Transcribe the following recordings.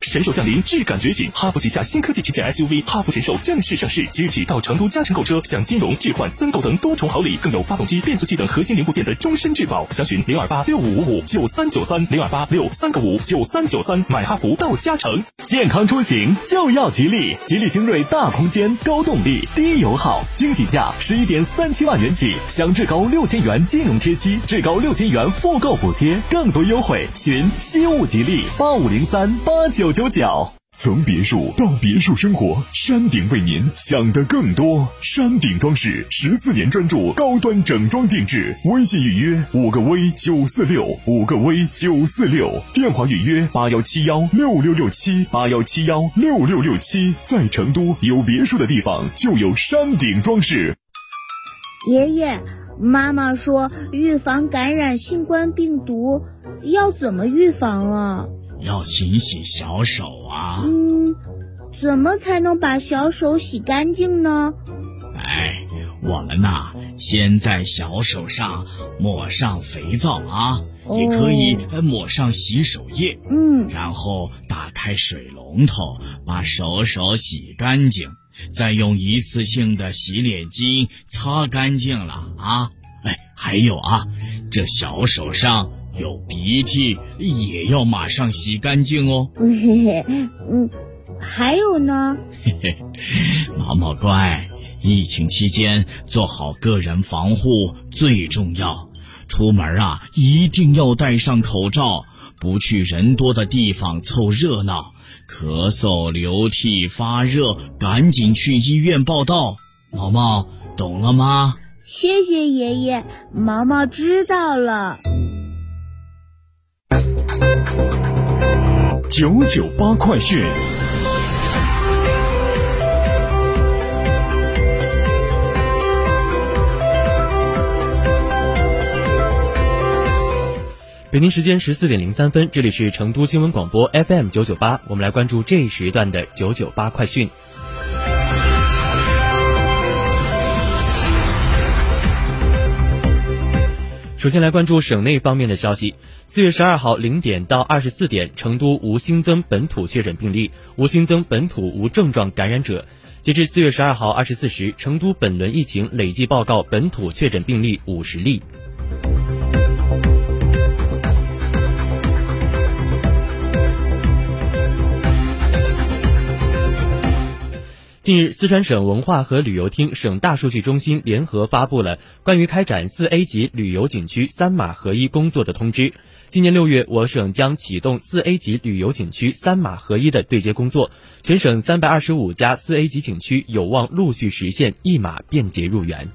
神兽降临，质感觉醒。哈弗旗下新科技旗舰 SUV 哈弗神兽正式上市，即日起到成都嘉诚购车，享金融、置换、增购等多重好礼，更有发动机、变速器等核心零部件的终身质保。详询零二八六五五五九三九三零二八六三个五九三九三，买哈弗到嘉诚。健康出行就要吉利，吉利星瑞大空间、高动力、低油耗，惊喜价十一点三七万元起，享至高六千元金融贴息，至高六千元复购补贴，更多优惠，询西物吉利八五零三八九。九九，从别墅到别墅生活，山顶为您想的更多。山顶装饰十四年专注高端整装定制，微信预约五个 V 九四六五个 V 九四六，电话预约八幺七幺六六六七八幺七幺六六六七。在成都有别墅的地方就有山顶装饰。爷爷，妈妈说预防感染新冠病毒要怎么预防啊？要勤洗小手啊！嗯，怎么才能把小手洗干净呢？哎，我们呐，先在小手上抹上肥皂啊，也可以抹上洗手液。嗯，然后打开水龙头，把手手洗干净，再用一次性的洗脸巾擦干净了啊！哎，还有啊，这小手上。有鼻涕也要马上洗干净哦。嗯，还有呢？嘿嘿，毛毛乖，疫情期间做好个人防护最重要。出门啊，一定要戴上口罩，不去人多的地方凑热闹。咳嗽、流涕、发热，赶紧去医院报道。毛毛，懂了吗？谢谢爷爷，毛毛知道了。九九八快讯。北京时间十四点零三分，这里是成都新闻广播 FM 九九八，我们来关注这一时段的九九八快讯。首先来关注省内方面的消息。四月十二号零点到二十四点，成都无新增本土确诊病例，无新增本土无症状感染者。截至四月十二号二十四时，成都本轮疫情累计报告本土确诊病例五十例。近日，四川省文化和旅游厅、省大数据中心联合发布了关于开展四 A 级旅游景区三码合一工作的通知。今年六月，我省将启动四 A 级旅游景区三码合一的对接工作，全省三百二十五家四 A 级景区有望陆续实现一码便捷入园。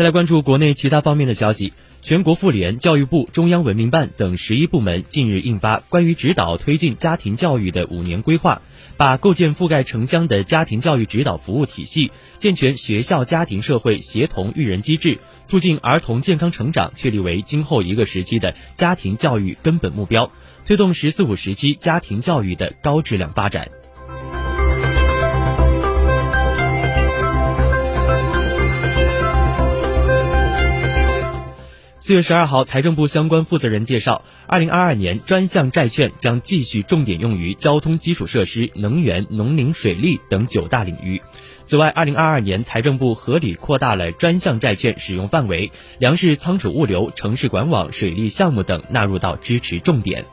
再来关注国内其他方面的消息。全国妇联、教育部、中央文明办等十一部门近日印发关于指导推进家庭教育的五年规划，把构建覆盖城乡的家庭教育指导服务体系，健全学校家庭社会协同育人机制，促进儿童健康成长，确立为今后一个时期的家庭教育根本目标，推动“十四五”时期家庭教育的高质量发展。四月十二号，财政部相关负责人介绍，二零二二年专项债券将继续重点用于交通基础设施、能源、农林水利等九大领域。此外，二零二二年财政部合理扩大了专项债券使用范围，粮食仓储物流、城市管网、水利项目等纳入到支持重点。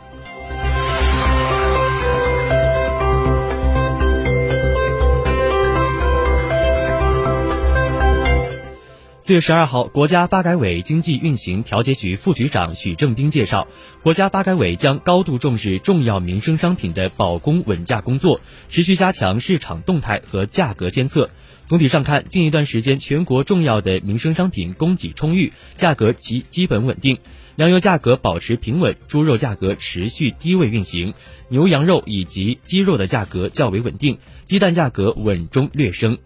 四月十二号，国家发改委经济运行调节局副局长许正兵介绍，国家发改委将高度重视重要民生商品的保供稳价工作，持续加强市场动态和价格监测。总体上看，近一段时间全国重要的民生商品供给充裕，价格基基本稳定，粮油价格保持平稳，猪肉价格持续低位运行，牛羊肉以及鸡肉的价格较为稳定，鸡蛋价格稳中略升。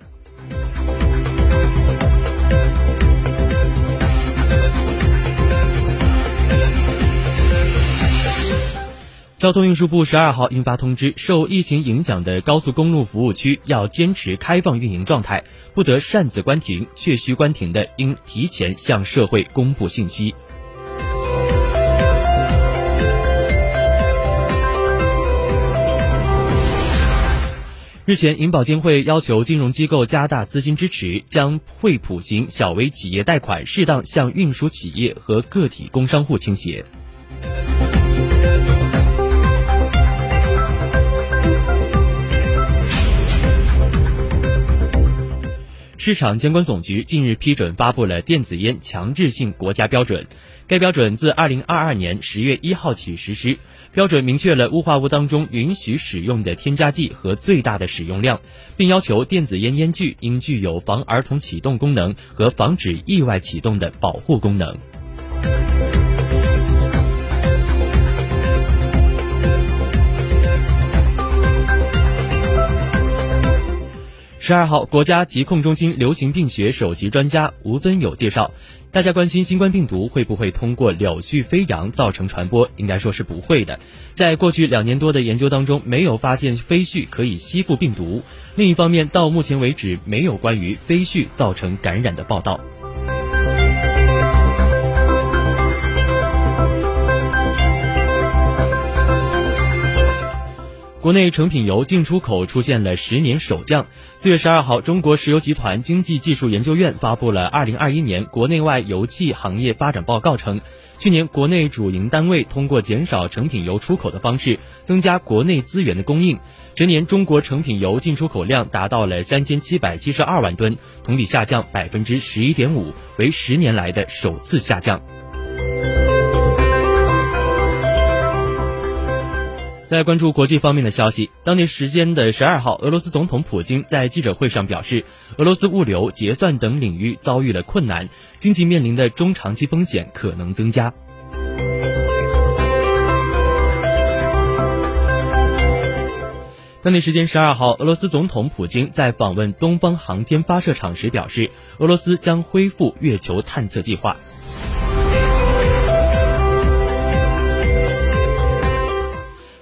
交通运输部十二号印发通知，受疫情影响的高速公路服务区要坚持开放运营状态，不得擅自关停，确需关停的应提前向社会公布信息。日前，银保监会要求金融机构加大资金支持，将惠普型小微企业贷款适当向运输企业和个体工商户倾斜。市场监管总局近日批准发布了电子烟强制性国家标准，该标准自二零二二年十月一号起实施。标准明确了雾化物当中允许使用的添加剂和最大的使用量，并要求电子烟烟具应具有防儿童启动功能和防止意外启动的保护功能。十二号，国家疾控中心流行病学首席专家吴尊友介绍，大家关心新冠病毒会不会通过柳絮飞扬造成传播，应该说是不会的。在过去两年多的研究当中，没有发现飞絮可以吸附病毒。另一方面，到目前为止，没有关于飞絮造成感染的报道。国内成品油进出口出现了十年首降。四月十二号，中国石油集团经济技术研究院发布了二零二一年国内外油气行业发展报告，称，去年国内主营单位通过减少成品油出口的方式，增加国内资源的供应。全年中国成品油进出口量达到了三千七百七十二万吨，同比下降百分之十一点五，为十年来的首次下降。再关注国际方面的消息，当地时间的十二号，俄罗斯总统普京在记者会上表示，俄罗斯物流、结算等领域遭遇了困难，经济面临的中长期风险可能增加。当地时间十二号，俄罗斯总统普京在访问东方航天发射场时表示，俄罗斯将恢复月球探测计划。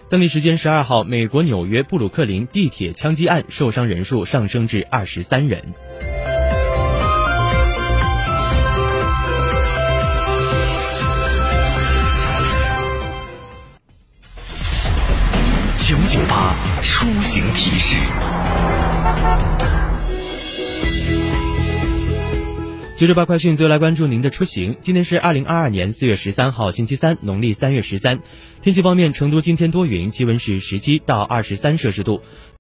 当地时间十二号，美国纽约布鲁克林地铁枪击案受伤人数上升至二十三人。九九八出行提示。随着八快讯，最后来关注您的出行。今天是二零二二年四月十三号，星期三，农历三月十三。天气方面，成都今天多云，气温是十七到二十三摄氏度。